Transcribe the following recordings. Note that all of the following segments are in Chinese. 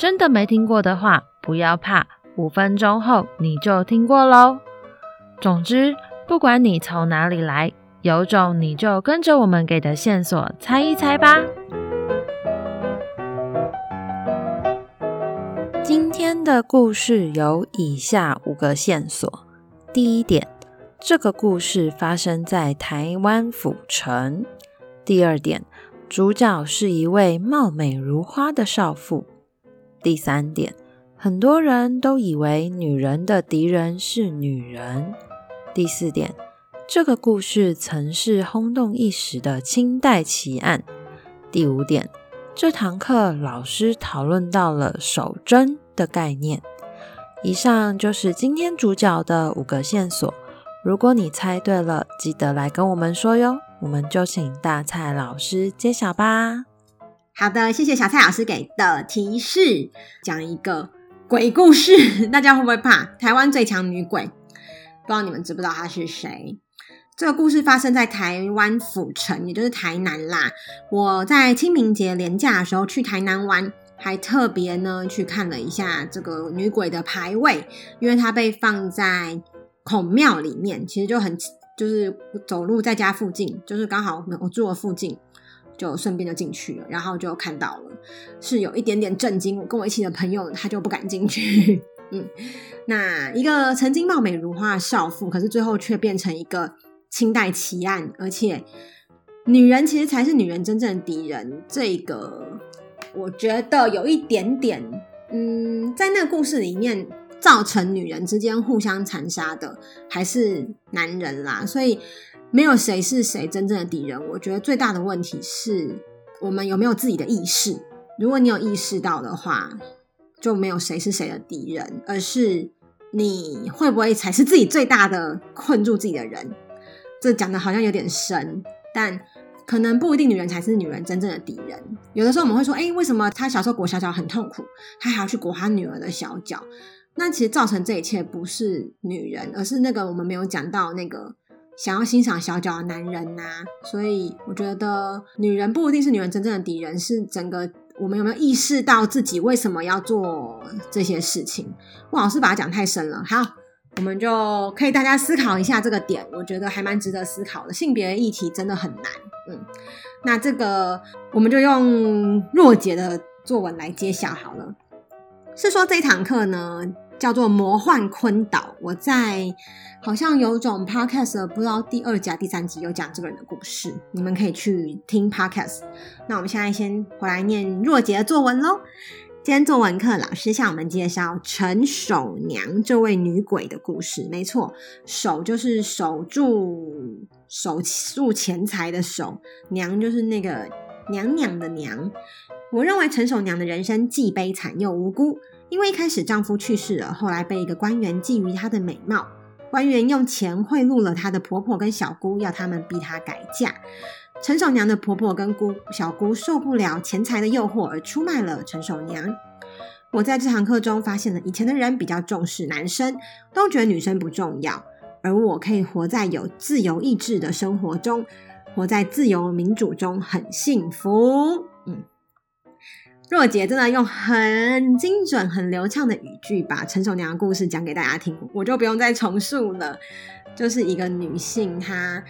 真的没听过的话，不要怕，五分钟后你就听过喽。总之，不管你从哪里来，有种你就跟着我们给的线索猜一猜吧。今天的故事有以下五个线索：第一点，这个故事发生在台湾府城；第二点，主角是一位貌美如花的少妇。第三点，很多人都以为女人的敌人是女人。第四点，这个故事曾是轰动一时的清代奇案。第五点，这堂课老师讨论到了手针的概念。以上就是今天主角的五个线索。如果你猜对了，记得来跟我们说哟。我们就请大蔡老师揭晓吧。好的，谢谢小蔡老师给的提示。讲一个鬼故事，大家会不会怕？台湾最强女鬼，不知道你们知不知道她是谁？这个故事发生在台湾府城，也就是台南啦。我在清明节连假的时候去台南玩，还特别呢去看了一下这个女鬼的牌位，因为它被放在孔庙里面，其实就很就是走路在家附近，就是刚好我住的附近。就顺便就进去了，然后就看到了，是有一点点震惊。我跟我一起的朋友他就不敢进去。嗯，那一个曾经貌美如花的少妇，可是最后却变成一个清代奇案，而且女人其实才是女人真正的敌人。这个我觉得有一点点，嗯，在那个故事里面，造成女人之间互相残杀的还是男人啦，所以。没有谁是谁真正的敌人。我觉得最大的问题是我们有没有自己的意识。如果你有意识到的话，就没有谁是谁的敌人，而是你会不会才是自己最大的困住自己的人？这讲的好像有点深，但可能不一定女人才是女人真正的敌人。有的时候我们会说，哎，为什么他小时候裹小脚很痛苦，他还要去裹他女儿的小脚？那其实造成这一切不是女人，而是那个我们没有讲到那个。想要欣赏小脚的男人呐、所以我觉得女人不一定是女人真正的敌人，是整个我们有没有意识到自己为什么要做这些事情？我老是把它讲太深了。好，我们就可以大家思考一下这个点，我觉得还蛮值得思考的。性别议题真的很难，嗯，那这个我们就用若姐的作文来揭晓好了。是说这堂课呢，叫做魔幻昆岛，我在好像有种 podcast 不知道第二集、第三集有讲这个人的故事，你们可以去听 podcast。那我们现在先回来念若杰的作文喽。今天作文课老师向我们介绍陈守娘这位女鬼的故事。没错，守就是守住、守住钱财的守，娘就是那个娘娘的娘。我认为陈守娘的人生既悲惨又无辜。因为一开始丈夫去世了，后来被一个官员觊觎她的美貌，官员用钱贿赂了她的婆婆跟小姑，要他们逼她改嫁。陈守娘的婆婆跟姑小姑受不了钱财的诱惑，而出卖了陈守娘。我在这堂课中发现了，以前的人比较重视男生，都觉得女生不重要，而我可以活在有自由意志的生活中，活在自由民主中，很幸福。嗯。若姐真的用很精准、很流畅的语句把陈守娘的故事讲给大家听，我就不用再重述了。就是一个女性，她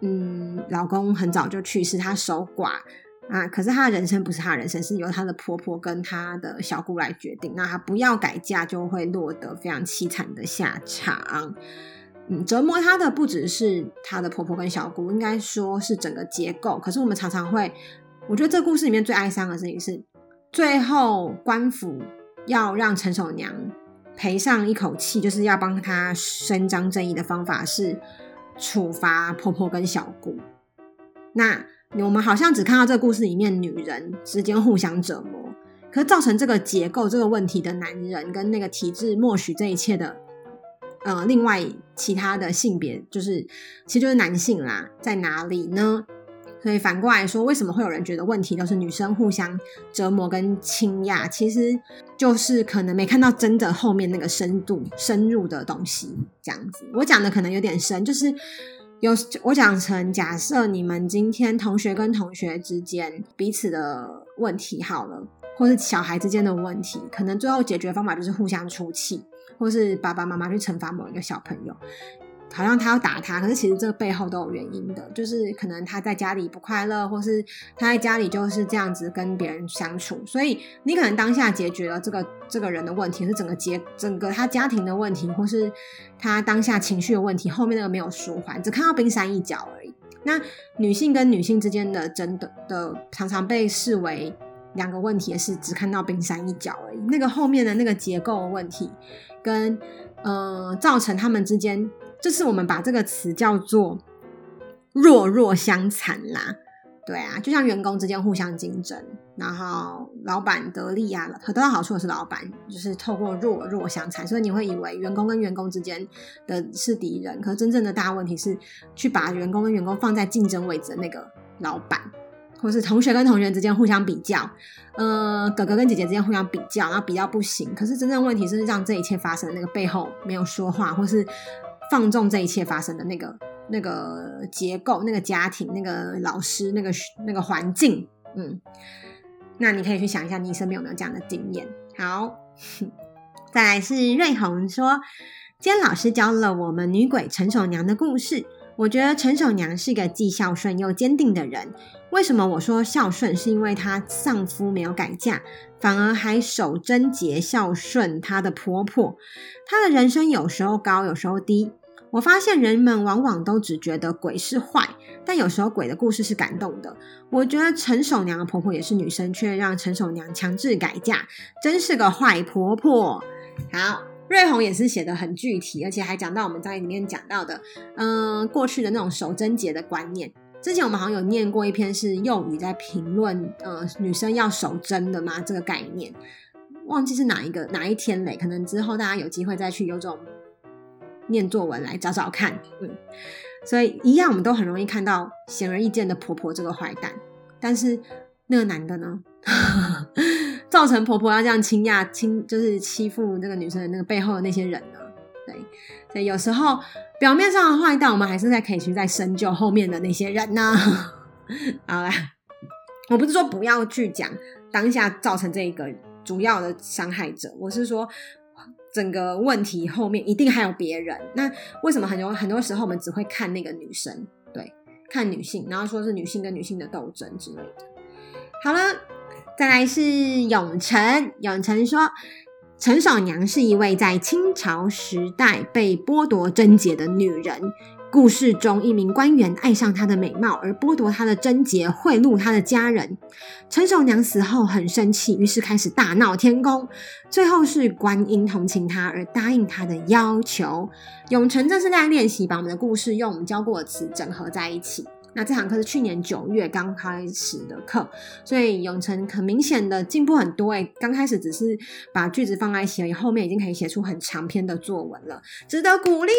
嗯，老公很早就去世，她守寡啊，可是她的人生不是她的人生，是由她的婆婆跟她的小姑来决定。那她不要改嫁，就会落得非常凄惨的下场。嗯，折磨她的不只是她的婆婆跟小姑，应该说是整个结构。可是我们常常会。我觉得这故事里面最哀伤的事情是，最后官府要让陈守娘赔上一口气，就是要帮她伸张正义的方法是处罚婆婆跟小姑。那我们好像只看到这个故事里面女人之间互相折磨，可是造成这个结构这个问题的男人跟那个体制默许这一切的，呃，另外其他的性别就是其实就是男性啦，在哪里呢？所以反过来说，为什么会有人觉得问题都是女生互相折磨跟倾轧？其实就是可能没看到真的后面那个深度深入的东西，这样子。我讲的可能有点深，就是有我讲成假设你们今天同学跟同学之间彼此的问题好了，或是小孩之间的问题，可能最后解决方法就是互相出气，或是爸爸妈妈去惩罚某一个小朋友。好像他要打他，可是其实这个背后都有原因的，就是可能他在家里不快乐，或是他在家里就是这样子跟别人相处，所以你可能当下解决了这个这个人的问题，是整个结整个他家庭的问题，或是他当下情绪的问题，后面那个没有舒缓，只看到冰山一角而已。那女性跟女性之间的争的的常常被视为两个问题是只看到冰山一角而已，那个后面的那个结构问题跟呃造成他们之间。就是我们把这个词叫做“弱弱相残”啦，对啊，就像员工之间互相竞争，然后老板得利啊，得到好处的是老板，就是透过弱弱相残，所以你会以为员工跟员工之间的是敌人，可真正的大问题是去把员工跟员工放在竞争位置的那个老板，或是同学跟同学之间互相比较，呃，哥哥跟姐姐之间互相比较，然后比较不行，可是真正问题是让这一切发生的那个背后没有说话，或是。放纵这一切发生的那个那个结构、那个家庭、那个老师、那个那个环境，嗯，那你可以去想一下，你身边有没有这样的经验？好，再来是瑞红说，今天老师教了我们女鬼陈守娘的故事。我觉得陈守娘是一个既孝顺又坚定的人。为什么我说孝顺？是因为她丧夫没有改嫁，反而还守贞节孝顺她的婆婆。她的人生有时候高，有时候低。我发现人们往往都只觉得鬼是坏，但有时候鬼的故事是感动的。我觉得陈守娘的婆婆也是女生，却让陈守娘强制改嫁，真是个坏婆婆。好，瑞红也是写的很具体，而且还讲到我们在里面讲到的，嗯、过去的那种守贞节的观念。之前我们好像有念过一篇是幼语在评论，呃，女生要守贞的吗？这个概念，忘记是哪一个哪一天嘞？可能之后大家有机会再去有种。念作文来找找看，嗯，所以一样，我们都很容易看到显而易见的婆婆这个坏蛋，但是那个男的呢，造成婆婆要这样倾轧、倾就是欺负这个女生的那个背后的那些人呢？对，所以有时候表面上的坏蛋，我们还是在可以去再深究后面的那些人呢。好啦，我不是说不要去讲当下造成这个主要的伤害者，我是说。整个问题后面一定还有别人，那为什么很多很多时候我们只会看那个女生，对，看女性，然后说是女性跟女性的斗争之类的。好了，再来是永成，永成说陈守娘是一位在清朝时代被剥夺贞洁的女人。故事中，一名官员爱上她的美貌而剥夺她的贞洁，贿赂她的家人。陈守娘死后很生气，于是开始大闹天宫。最后是观音同情她而答应她的要求。永成这是在练习把我们的故事用我们教过的词整合在一起。那这堂课是去年九月刚开始的课，所以永成很明显的进步很多诶。刚开始只是把句子放在一起而已，后面已经可以写出很长篇的作文了，值得鼓励。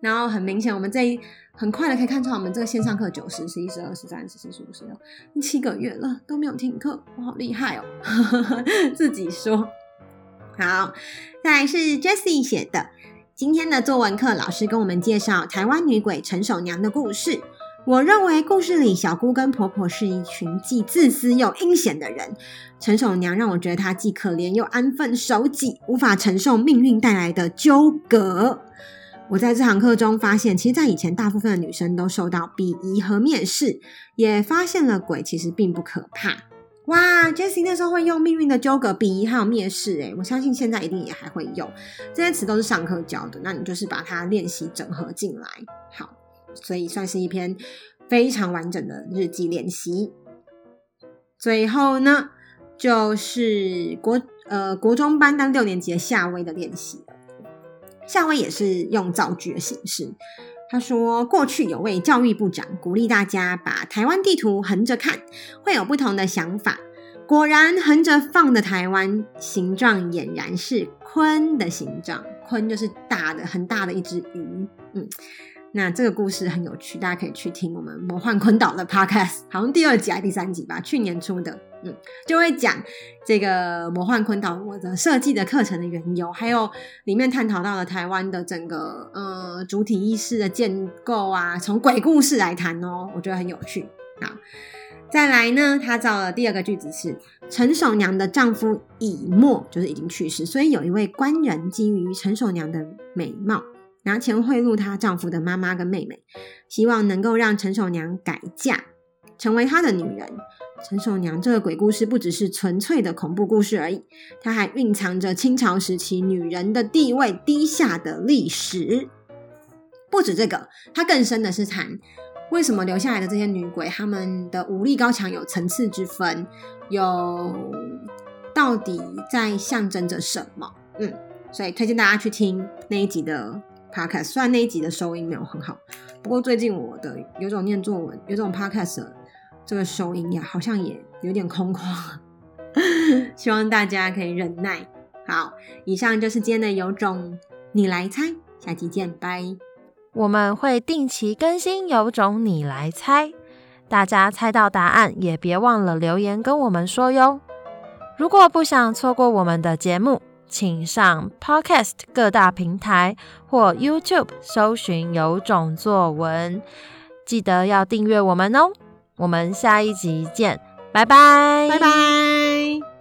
然后很明显，我们这一很快的可以看出，我们这个线上课九十、十一、十二、十三、十四、十五、十六，七个月了都没有停课，我好厉害哦！自己说。好，再来是 Jessie 写的今天的作文课，老师跟我们介绍台湾女鬼陈守娘的故事。我认为故事里小姑跟婆婆是一群既自私又阴险的人。陈守娘让我觉得她既可怜又安分守己，无法承受命运带来的纠葛。我在这堂课中发现，其实，在以前，大部分的女生都受到鄙夷和蔑视，也发现了鬼其实并不可怕。哇，Jessie 那时候会用命运的纠葛、鄙夷还有蔑视，诶，我相信现在一定也还会用这些词，都是上课教的。那你就是把它练习整合进来，好，所以算是一篇非常完整的日记练习。最后呢，就是国呃国中班到六年级的夏威的练习。夏威也是用造句的形式。他说：“过去有位教育部长鼓励大家把台湾地图横着看，会有不同的想法。果然，横着放的台湾形状俨然是鲲的形状，鲲就是大的、很大的一只鱼。嗯。那这个故事很有趣，大家可以去听我们魔幻坤岛的 podcast，好像第二集还是第三集吧，去年出的，嗯，就会讲这个魔幻坤岛我的设计的课程的缘由，还有里面探讨到了台湾的整个呃主体意识的建构啊，从鬼故事来谈哦，我觉得很有趣。好，再来呢，他造了第二个句子是陈守娘的丈夫已没，就是已经去世，所以有一位官人基于陈守娘的美貌。拿钱贿赂她丈夫的妈妈跟妹妹，希望能够让陈守娘改嫁，成为他的女人。陈守娘这个鬼故事不只是纯粹的恐怖故事而已，它还蕴藏着清朝时期女人的地位低下的历史。不止这个，它更深的是谈为什么留下来的这些女鬼，她们的武力高强有层次之分，有到底在象征着什么？嗯，所以推荐大家去听那一集的。Podcast 虽然那一集的收音没有很好，不过最近我的有种念作文，有种 Podcast 的这个收音呀，好像也有点空旷，希望大家可以忍耐。好，以上就是今天的有种你来猜，下期见，拜。我们会定期更新有种你来猜，大家猜到答案也别忘了留言跟我们说哟。如果不想错过我们的节目，请上 Podcast 各大平台或 YouTube 搜寻“有种作文”，记得要订阅我们哦。我们下一集见，拜拜，拜拜。